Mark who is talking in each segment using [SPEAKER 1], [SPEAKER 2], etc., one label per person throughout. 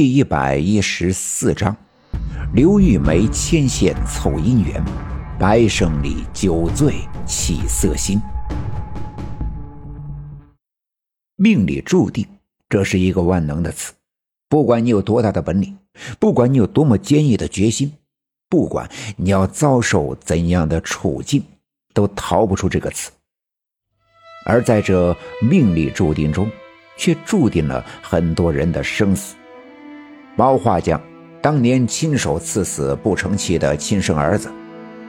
[SPEAKER 1] 第一百一十四章：刘玉梅牵线凑姻缘，白胜利酒醉起色心。命里注定，这是一个万能的词。不管你有多大的本领，不管你有多么坚毅的决心，不管你要遭受怎样的处境，都逃不出这个词。而在这命里注定中，却注定了很多人的生死。包画匠当年亲手刺死不成器的亲生儿子，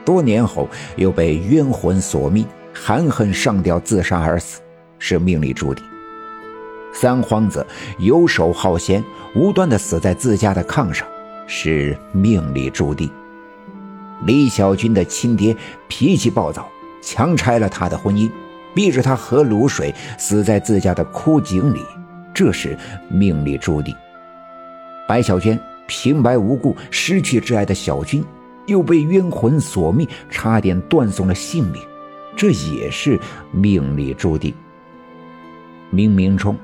[SPEAKER 1] 多年后又被冤魂索命，含恨上吊自杀而死，是命里注定。三皇子游手好闲，无端的死在自家的炕上，是命里注定。李小军的亲爹脾气暴躁，强拆了他的婚姻，逼着他喝卤水，死在自家的枯井里，这是命里注定。白小娟平白无故失去挚爱的小军，又被冤魂索命，差点断送了性命，这也是命里注定。冥冥中，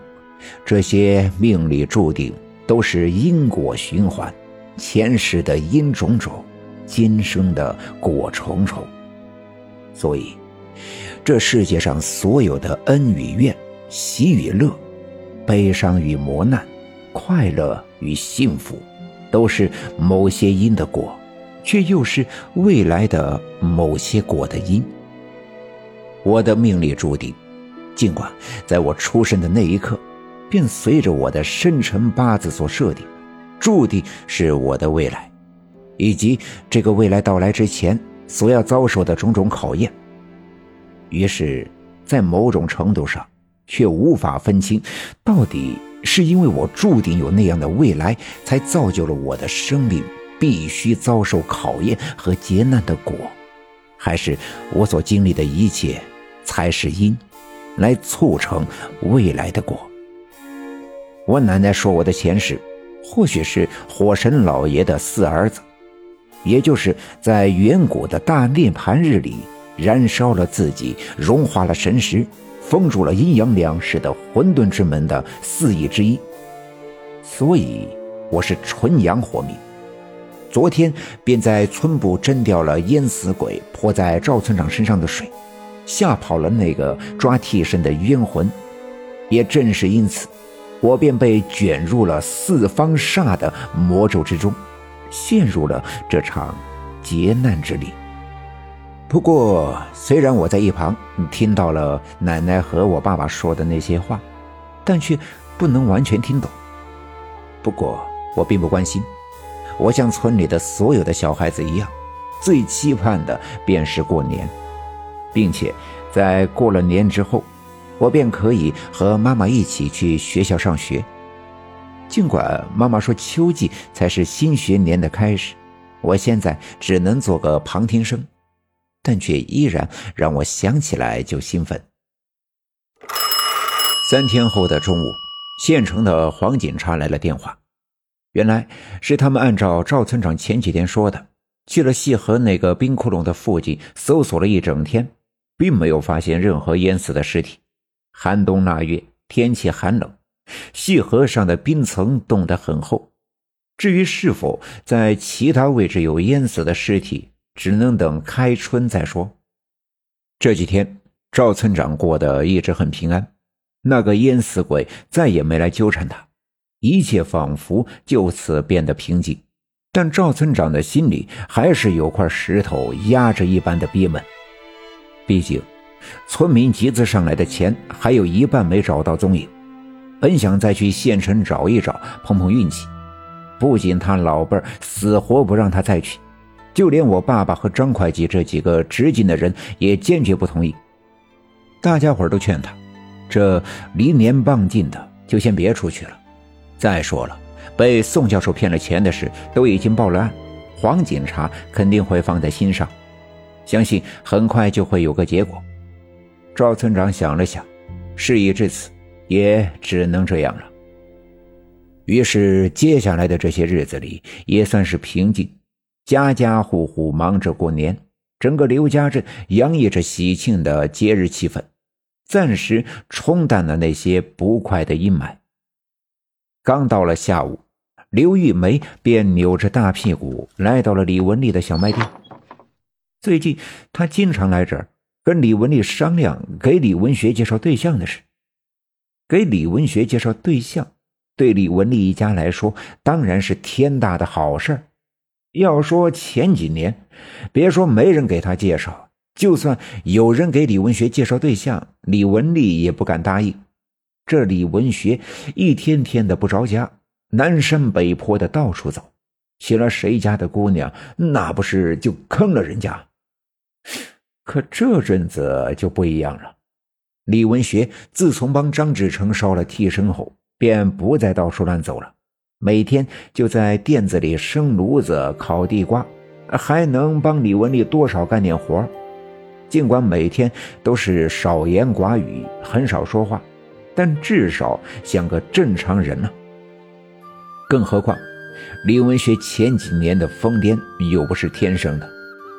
[SPEAKER 1] 这些命里注定都是因果循环，前世的因种种，今生的果重重。所以，这世界上所有的恩与怨、喜与乐、悲伤与磨难。快乐与幸福，都是某些因的果，却又是未来的某些果的因。我的命里注定，尽管在我出生的那一刻，便随着我的生辰八字所设定，注定是我的未来，以及这个未来到来之前所要遭受的种种考验。于是，在某种程度上，却无法分清到底。是因为我注定有那样的未来，才造就了我的生命必须遭受考验和劫难的果，还是我所经历的一切才是因，来促成未来的果？我奶奶说我的前世，或许是火神老爷的四儿子，也就是在远古的大涅盘日里燃烧了自己，融化了神石。封住了阴阳两世的混沌之门的四翼之一，所以我是纯阳活命。昨天便在村部蒸掉了淹死鬼泼在赵村长身上的水，吓跑了那个抓替身的冤魂。也正是因此，我便被卷入了四方煞的魔咒之中，陷入了这场劫难之里。不过，虽然我在一旁听到了奶奶和我爸爸说的那些话，但却不能完全听懂。不过，我并不关心。我像村里的所有的小孩子一样，最期盼的便是过年，并且在过了年之后，我便可以和妈妈一起去学校上学。尽管妈妈说秋季才是新学年的开始，我现在只能做个旁听生。但却依然让我想起来就兴奋。三天后的中午，县城的黄警察来了电话，原来是他们按照赵村长前几天说的，去了细河那个冰窟窿的附近搜索了一整天，并没有发现任何淹死的尸体。寒冬腊月，天气寒冷，细河上的冰层冻得很厚。至于是否在其他位置有淹死的尸体，只能等开春再说。这几天，赵村长过得一直很平安，那个淹死鬼再也没来纠缠他，一切仿佛就此变得平静。但赵村长的心里还是有块石头压着一般的憋闷。毕竟，村民集资上来的钱还有一半没找到踪影，本想再去县城找一找，碰碰运气。不仅他老辈死活不让他再去。就连我爸爸和张会计这几个直进的人也坚决不同意。大家伙都劝他，这离年傍近的就先别出去了。再说了，被宋教授骗了钱的事都已经报了案，黄警察肯定会放在心上，相信很快就会有个结果。赵村长想了想，事已至此，也只能这样了。于是，接下来的这些日子里也算是平静。家家户户忙着过年，整个刘家镇洋溢着喜庆的节日气氛，暂时冲淡了那些不快的阴霾。刚到了下午，刘玉梅便扭着大屁股来到了李文丽的小卖店。最近，她经常来这儿跟李文丽商量给李文学介绍对象的事。给李文学介绍对象，对李文丽一家来说当然是天大的好事要说前几年，别说没人给他介绍，就算有人给李文学介绍对象，李文丽也不敢答应。这李文学一天天的不着家，南山北坡的到处走，娶了谁家的姑娘，那不是就坑了人家？可这阵子就不一样了。李文学自从帮张志成烧了替身后，便不再到处乱走了，每天就在店子里生炉子、烤地瓜，还能帮李文丽多少干点活尽管每天都是少言寡语，很少说话，但至少像个正常人呢。更何况，李文学前几年的疯癫又不是天生的，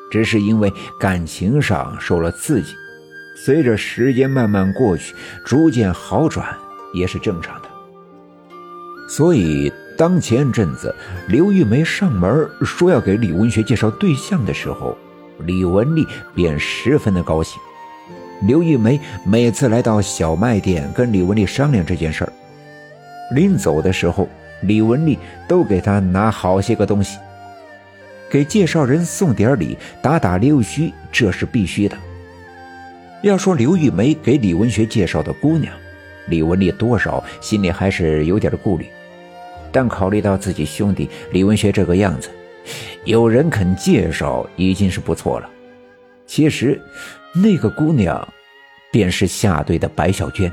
[SPEAKER 1] 只是因为感情上受了刺激。随着时间慢慢过去，逐渐好转也是正常的。所以，当前阵子刘玉梅上门说要给李文学介绍对象的时候，李文丽便十分的高兴。刘玉梅每次来到小卖店跟李文丽商量这件事儿，临走的时候，李文丽都给她拿好些个东西，给介绍人送点礼，打打溜须，这是必须的。要说刘玉梅给李文学介绍的姑娘，李文丽多少心里还是有点顾虑，但考虑到自己兄弟李文学这个样子，有人肯介绍已经是不错了。其实，那个姑娘，便是下队的白小娟。